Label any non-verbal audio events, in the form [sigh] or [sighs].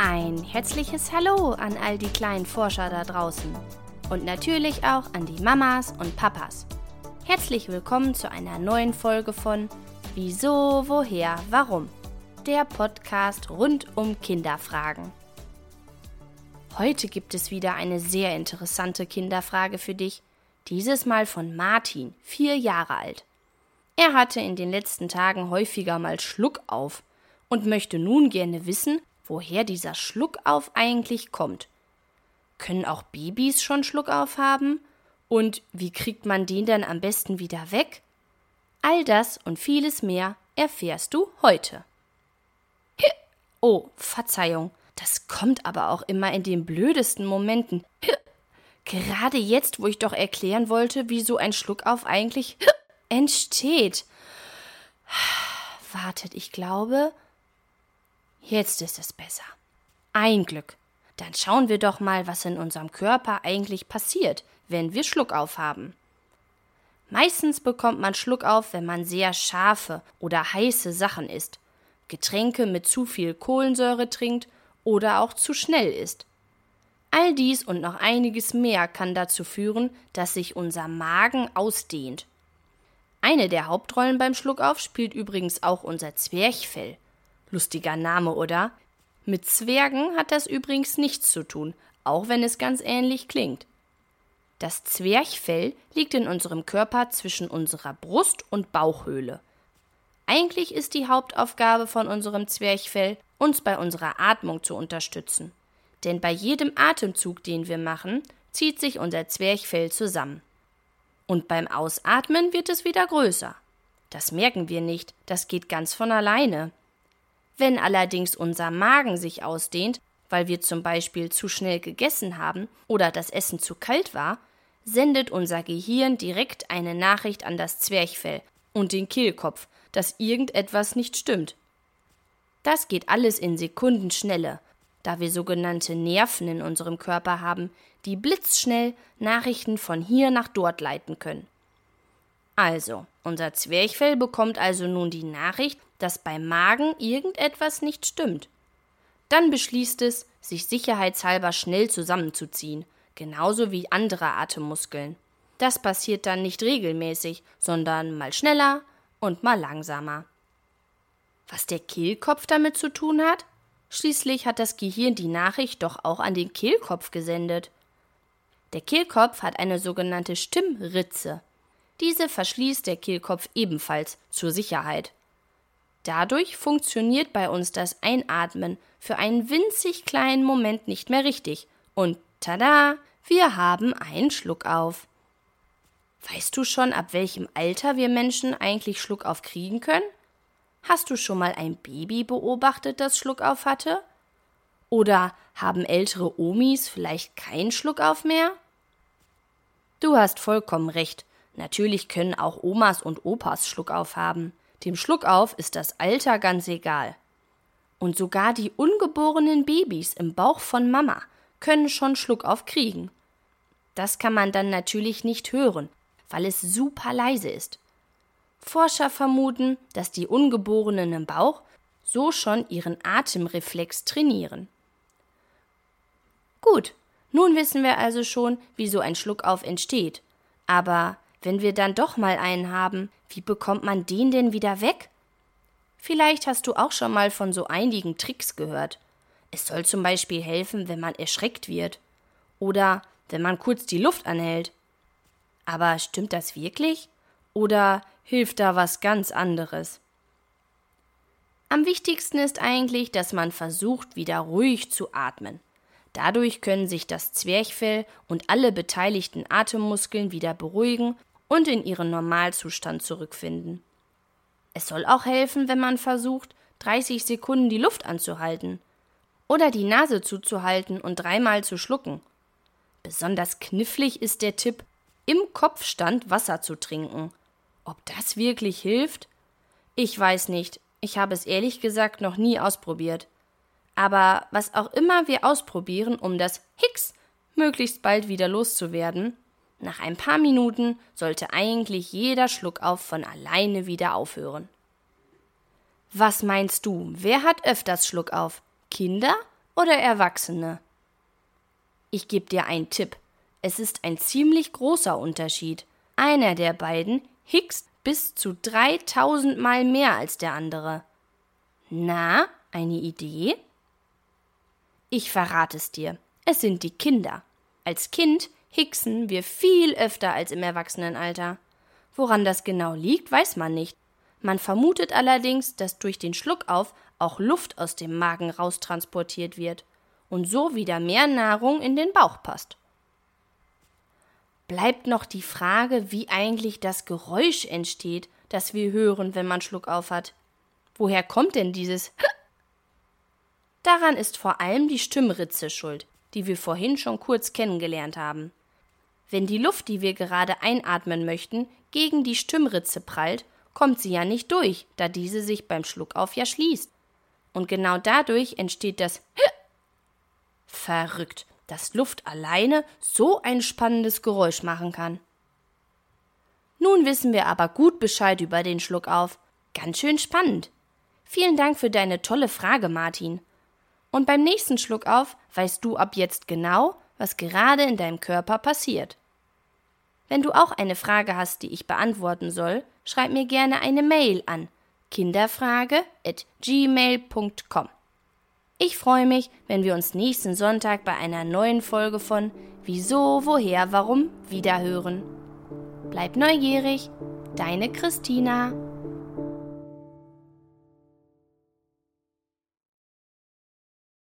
Ein herzliches Hallo an all die kleinen Forscher da draußen und natürlich auch an die Mamas und Papas. Herzlich willkommen zu einer neuen Folge von Wieso, woher, warum? Der Podcast rund um Kinderfragen. Heute gibt es wieder eine sehr interessante Kinderfrage für dich, dieses Mal von Martin, vier Jahre alt. Er hatte in den letzten Tagen häufiger mal Schluck auf und möchte nun gerne wissen, woher dieser Schluckauf eigentlich kommt. Können auch Babys schon Schluckauf haben? Und wie kriegt man den dann am besten wieder weg? All das und vieles mehr erfährst du heute. Oh, Verzeihung, das kommt aber auch immer in den blödesten Momenten. Gerade jetzt, wo ich doch erklären wollte, wie so ein Schluckauf eigentlich entsteht. [sighs] Wartet, ich glaube, Jetzt ist es besser. Ein Glück. Dann schauen wir doch mal, was in unserem Körper eigentlich passiert, wenn wir Schluckauf haben. Meistens bekommt man Schluckauf, wenn man sehr scharfe oder heiße Sachen isst, Getränke mit zu viel Kohlensäure trinkt oder auch zu schnell isst. All dies und noch einiges mehr kann dazu führen, dass sich unser Magen ausdehnt. Eine der Hauptrollen beim Schluckauf spielt übrigens auch unser Zwerchfell. Lustiger Name, oder? Mit Zwergen hat das übrigens nichts zu tun, auch wenn es ganz ähnlich klingt. Das Zwerchfell liegt in unserem Körper zwischen unserer Brust und Bauchhöhle. Eigentlich ist die Hauptaufgabe von unserem Zwerchfell, uns bei unserer Atmung zu unterstützen. Denn bei jedem Atemzug, den wir machen, zieht sich unser Zwerchfell zusammen. Und beim Ausatmen wird es wieder größer. Das merken wir nicht, das geht ganz von alleine. Wenn allerdings unser Magen sich ausdehnt, weil wir zum Beispiel zu schnell gegessen haben oder das Essen zu kalt war, sendet unser Gehirn direkt eine Nachricht an das Zwerchfell und den Kehlkopf, dass irgendetwas nicht stimmt. Das geht alles in Sekundenschnelle, da wir sogenannte Nerven in unserem Körper haben, die blitzschnell Nachrichten von hier nach dort leiten können. Also, unser Zwerchfell bekommt also nun die Nachricht, dass beim Magen irgendetwas nicht stimmt. Dann beschließt es, sich sicherheitshalber schnell zusammenzuziehen, genauso wie andere Atemmuskeln. Das passiert dann nicht regelmäßig, sondern mal schneller und mal langsamer. Was der Kehlkopf damit zu tun hat? Schließlich hat das Gehirn die Nachricht doch auch an den Kehlkopf gesendet. Der Kehlkopf hat eine sogenannte Stimmritze. Diese verschließt der Kehlkopf ebenfalls zur Sicherheit. Dadurch funktioniert bei uns das Einatmen für einen winzig kleinen Moment nicht mehr richtig. Und tada, wir haben einen Schluck auf. Weißt du schon, ab welchem Alter wir Menschen eigentlich Schluckauf kriegen können? Hast du schon mal ein Baby beobachtet, das Schluckauf hatte? Oder haben ältere Omis vielleicht keinen Schluckauf mehr? Du hast vollkommen recht. Natürlich können auch Omas und Opas Schluckauf haben. Dem Schluckauf ist das Alter ganz egal. Und sogar die ungeborenen Babys im Bauch von Mama können schon Schluckauf kriegen. Das kann man dann natürlich nicht hören, weil es super leise ist. Forscher vermuten, dass die Ungeborenen im Bauch so schon ihren Atemreflex trainieren. Gut, nun wissen wir also schon, wie so ein Schluckauf entsteht. Aber wenn wir dann doch mal einen haben, wie bekommt man den denn wieder weg? Vielleicht hast du auch schon mal von so einigen Tricks gehört. Es soll zum Beispiel helfen, wenn man erschreckt wird. Oder wenn man kurz die Luft anhält. Aber stimmt das wirklich? Oder hilft da was ganz anderes? Am wichtigsten ist eigentlich, dass man versucht, wieder ruhig zu atmen. Dadurch können sich das Zwerchfell und alle beteiligten Atemmuskeln wieder beruhigen und in ihren Normalzustand zurückfinden. Es soll auch helfen, wenn man versucht, 30 Sekunden die Luft anzuhalten oder die Nase zuzuhalten und dreimal zu schlucken. Besonders knifflig ist der Tipp, im Kopfstand Wasser zu trinken. Ob das wirklich hilft? Ich weiß nicht. Ich habe es ehrlich gesagt noch nie ausprobiert. Aber was auch immer wir ausprobieren, um das Hicks möglichst bald wieder loszuwerden, nach ein paar Minuten sollte eigentlich jeder Schluckauf von alleine wieder aufhören. Was meinst du, wer hat öfters Schluckauf? Kinder oder Erwachsene? Ich gebe dir einen Tipp. Es ist ein ziemlich großer Unterschied. Einer der beiden hickst bis zu 3000 Mal mehr als der andere. Na, eine Idee? Ich verrate es dir. Es sind die Kinder. Als Kind hicksen wir viel öfter als im Erwachsenenalter. Woran das genau liegt, weiß man nicht. Man vermutet allerdings, dass durch den Schluckauf auch Luft aus dem Magen raustransportiert wird und so wieder mehr Nahrung in den Bauch passt. Bleibt noch die Frage, wie eigentlich das Geräusch entsteht, das wir hören, wenn man Schluckauf hat. Woher kommt denn dieses Daran ist vor allem die Stimmritze schuld, die wir vorhin schon kurz kennengelernt haben. Wenn die Luft, die wir gerade einatmen möchten, gegen die Stimmritze prallt, kommt sie ja nicht durch, da diese sich beim Schluckauf ja schließt. Und genau dadurch entsteht das [clears throat] Verrückt, dass Luft alleine so ein spannendes Geräusch machen kann. Nun wissen wir aber gut Bescheid über den Schluckauf. Ganz schön spannend. Vielen Dank für deine tolle Frage, Martin. Und beim nächsten Schluckauf weißt du ab jetzt genau, was gerade in deinem Körper passiert. Wenn du auch eine Frage hast, die ich beantworten soll, schreib mir gerne eine Mail an kinderfrage@gmail.com. Ich freue mich, wenn wir uns nächsten Sonntag bei einer neuen Folge von Wieso, woher, warum wiederhören. Bleib neugierig, deine Christina.